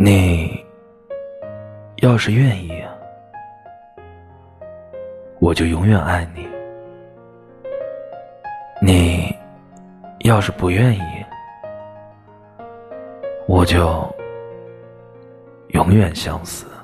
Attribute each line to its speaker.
Speaker 1: 你要是愿意我就永远爱你。你要是不愿意我就永远相思。